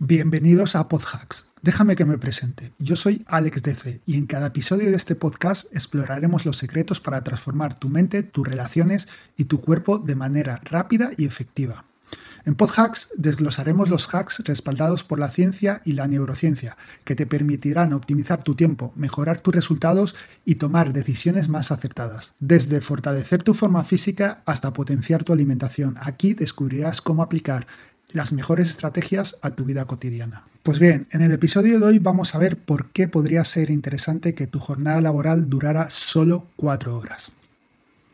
Bienvenidos a PodHacks. Déjame que me presente. Yo soy Alex DC y en cada episodio de este podcast exploraremos los secretos para transformar tu mente, tus relaciones y tu cuerpo de manera rápida y efectiva. En PodHacks desglosaremos los hacks respaldados por la ciencia y la neurociencia, que te permitirán optimizar tu tiempo, mejorar tus resultados y tomar decisiones más acertadas. Desde fortalecer tu forma física hasta potenciar tu alimentación, aquí descubrirás cómo aplicar las mejores estrategias a tu vida cotidiana. Pues bien, en el episodio de hoy vamos a ver por qué podría ser interesante que tu jornada laboral durara solo cuatro horas.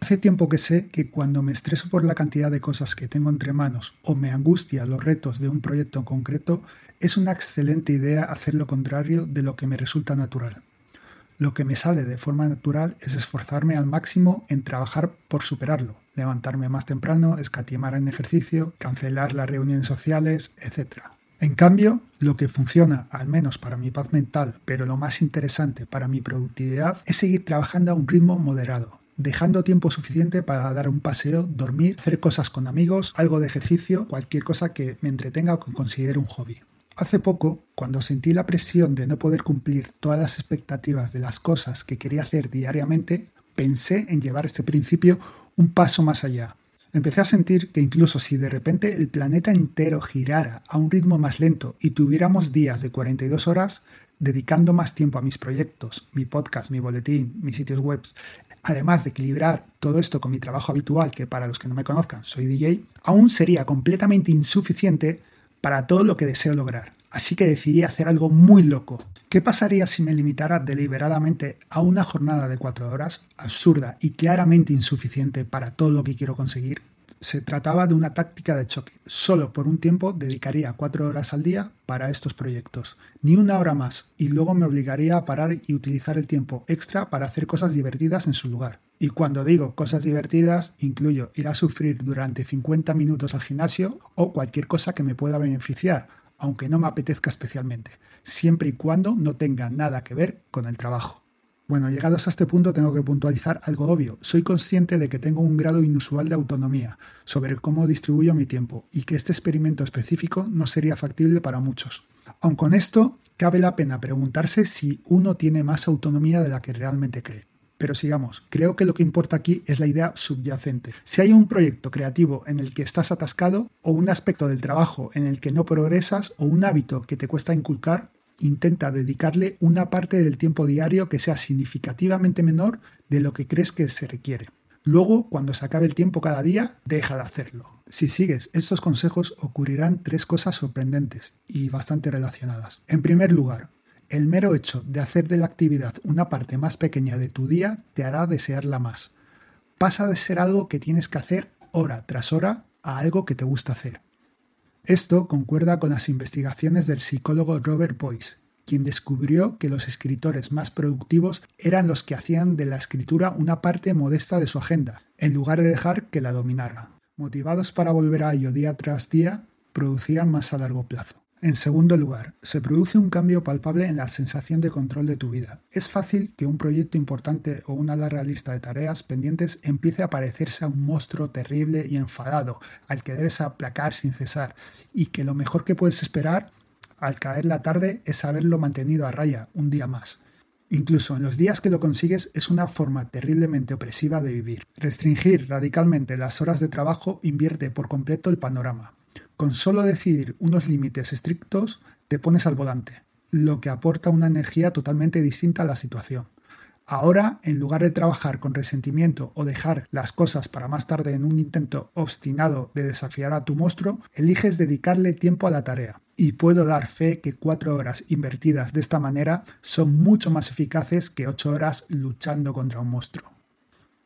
Hace tiempo que sé que cuando me estreso por la cantidad de cosas que tengo entre manos o me angustia los retos de un proyecto en concreto, es una excelente idea hacer lo contrario de lo que me resulta natural. Lo que me sale de forma natural es esforzarme al máximo en trabajar por superarlo, levantarme más temprano, escatimar en ejercicio, cancelar las reuniones sociales, etc. En cambio, lo que funciona, al menos para mi paz mental, pero lo más interesante para mi productividad, es seguir trabajando a un ritmo moderado, dejando tiempo suficiente para dar un paseo, dormir, hacer cosas con amigos, algo de ejercicio, cualquier cosa que me entretenga o que considere un hobby. Hace poco, cuando sentí la presión de no poder cumplir todas las expectativas de las cosas que quería hacer diariamente, pensé en llevar este principio un paso más allá. Empecé a sentir que incluso si de repente el planeta entero girara a un ritmo más lento y tuviéramos días de 42 horas, dedicando más tiempo a mis proyectos, mi podcast, mi boletín, mis sitios web, además de equilibrar todo esto con mi trabajo habitual, que para los que no me conozcan soy DJ, aún sería completamente insuficiente para todo lo que deseo lograr. Así que decidí hacer algo muy loco. ¿Qué pasaría si me limitara deliberadamente a una jornada de cuatro horas, absurda y claramente insuficiente para todo lo que quiero conseguir? Se trataba de una táctica de choque. Solo por un tiempo dedicaría cuatro horas al día para estos proyectos. Ni una hora más. Y luego me obligaría a parar y utilizar el tiempo extra para hacer cosas divertidas en su lugar. Y cuando digo cosas divertidas, incluyo ir a sufrir durante 50 minutos al gimnasio o cualquier cosa que me pueda beneficiar, aunque no me apetezca especialmente, siempre y cuando no tenga nada que ver con el trabajo. Bueno, llegados a este punto tengo que puntualizar algo obvio. Soy consciente de que tengo un grado inusual de autonomía sobre cómo distribuyo mi tiempo y que este experimento específico no sería factible para muchos. Aun con esto, cabe la pena preguntarse si uno tiene más autonomía de la que realmente cree. Pero sigamos, creo que lo que importa aquí es la idea subyacente. Si hay un proyecto creativo en el que estás atascado, o un aspecto del trabajo en el que no progresas, o un hábito que te cuesta inculcar, intenta dedicarle una parte del tiempo diario que sea significativamente menor de lo que crees que se requiere. Luego, cuando se acabe el tiempo cada día, deja de hacerlo. Si sigues estos consejos, ocurrirán tres cosas sorprendentes y bastante relacionadas. En primer lugar, el mero hecho de hacer de la actividad una parte más pequeña de tu día te hará desearla más. Pasa de ser algo que tienes que hacer hora tras hora a algo que te gusta hacer. Esto concuerda con las investigaciones del psicólogo Robert Boyce, quien descubrió que los escritores más productivos eran los que hacían de la escritura una parte modesta de su agenda, en lugar de dejar que la dominara. Motivados para volver a ello día tras día, producían más a largo plazo. En segundo lugar, se produce un cambio palpable en la sensación de control de tu vida. Es fácil que un proyecto importante o una larga lista de tareas pendientes empiece a parecerse a un monstruo terrible y enfadado al que debes aplacar sin cesar y que lo mejor que puedes esperar al caer la tarde es haberlo mantenido a raya un día más. Incluso en los días que lo consigues es una forma terriblemente opresiva de vivir. Restringir radicalmente las horas de trabajo invierte por completo el panorama. Con solo decidir unos límites estrictos te pones al volante, lo que aporta una energía totalmente distinta a la situación. Ahora, en lugar de trabajar con resentimiento o dejar las cosas para más tarde en un intento obstinado de desafiar a tu monstruo, eliges dedicarle tiempo a la tarea. Y puedo dar fe que cuatro horas invertidas de esta manera son mucho más eficaces que ocho horas luchando contra un monstruo.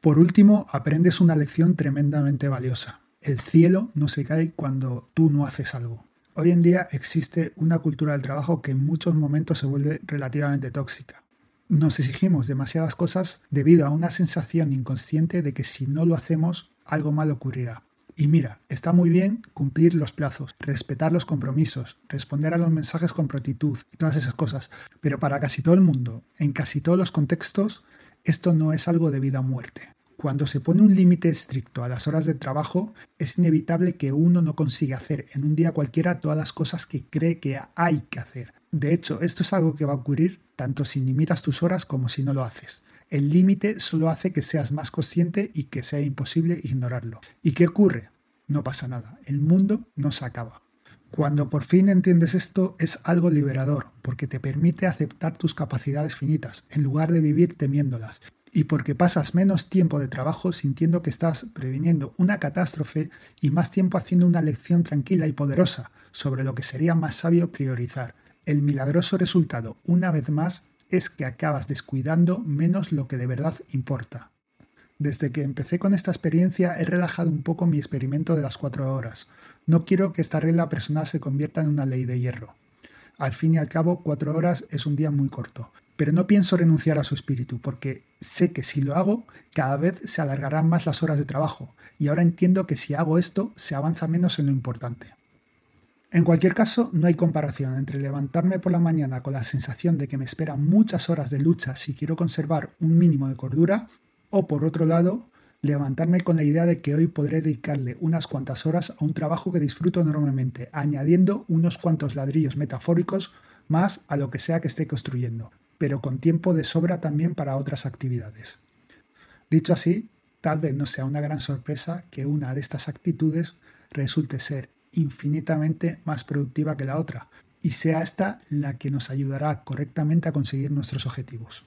Por último, aprendes una lección tremendamente valiosa. El cielo no se cae cuando tú no haces algo. Hoy en día existe una cultura del trabajo que en muchos momentos se vuelve relativamente tóxica. Nos exigimos demasiadas cosas debido a una sensación inconsciente de que si no lo hacemos, algo mal ocurrirá. Y mira, está muy bien cumplir los plazos, respetar los compromisos, responder a los mensajes con prontitud y todas esas cosas, pero para casi todo el mundo, en casi todos los contextos, esto no es algo de vida o muerte. Cuando se pone un límite estricto a las horas de trabajo, es inevitable que uno no consiga hacer en un día cualquiera todas las cosas que cree que hay que hacer. De hecho, esto es algo que va a ocurrir tanto si limitas tus horas como si no lo haces. El límite solo hace que seas más consciente y que sea imposible ignorarlo. ¿Y qué ocurre? No pasa nada. El mundo no se acaba. Cuando por fin entiendes esto es algo liberador, porque te permite aceptar tus capacidades finitas, en lugar de vivir temiéndolas, y porque pasas menos tiempo de trabajo sintiendo que estás previniendo una catástrofe y más tiempo haciendo una lección tranquila y poderosa sobre lo que sería más sabio priorizar. El milagroso resultado, una vez más, es que acabas descuidando menos lo que de verdad importa. Desde que empecé con esta experiencia he relajado un poco mi experimento de las cuatro horas. No quiero que esta regla personal se convierta en una ley de hierro. Al fin y al cabo, cuatro horas es un día muy corto, pero no pienso renunciar a su espíritu, porque sé que si lo hago, cada vez se alargarán más las horas de trabajo, y ahora entiendo que si hago esto, se avanza menos en lo importante. En cualquier caso, no hay comparación entre levantarme por la mañana con la sensación de que me esperan muchas horas de lucha si quiero conservar un mínimo de cordura, o por otro lado, levantarme con la idea de que hoy podré dedicarle unas cuantas horas a un trabajo que disfruto enormemente, añadiendo unos cuantos ladrillos metafóricos más a lo que sea que esté construyendo pero con tiempo de sobra también para otras actividades. Dicho así, tal vez no sea una gran sorpresa que una de estas actitudes resulte ser infinitamente más productiva que la otra, y sea esta la que nos ayudará correctamente a conseguir nuestros objetivos.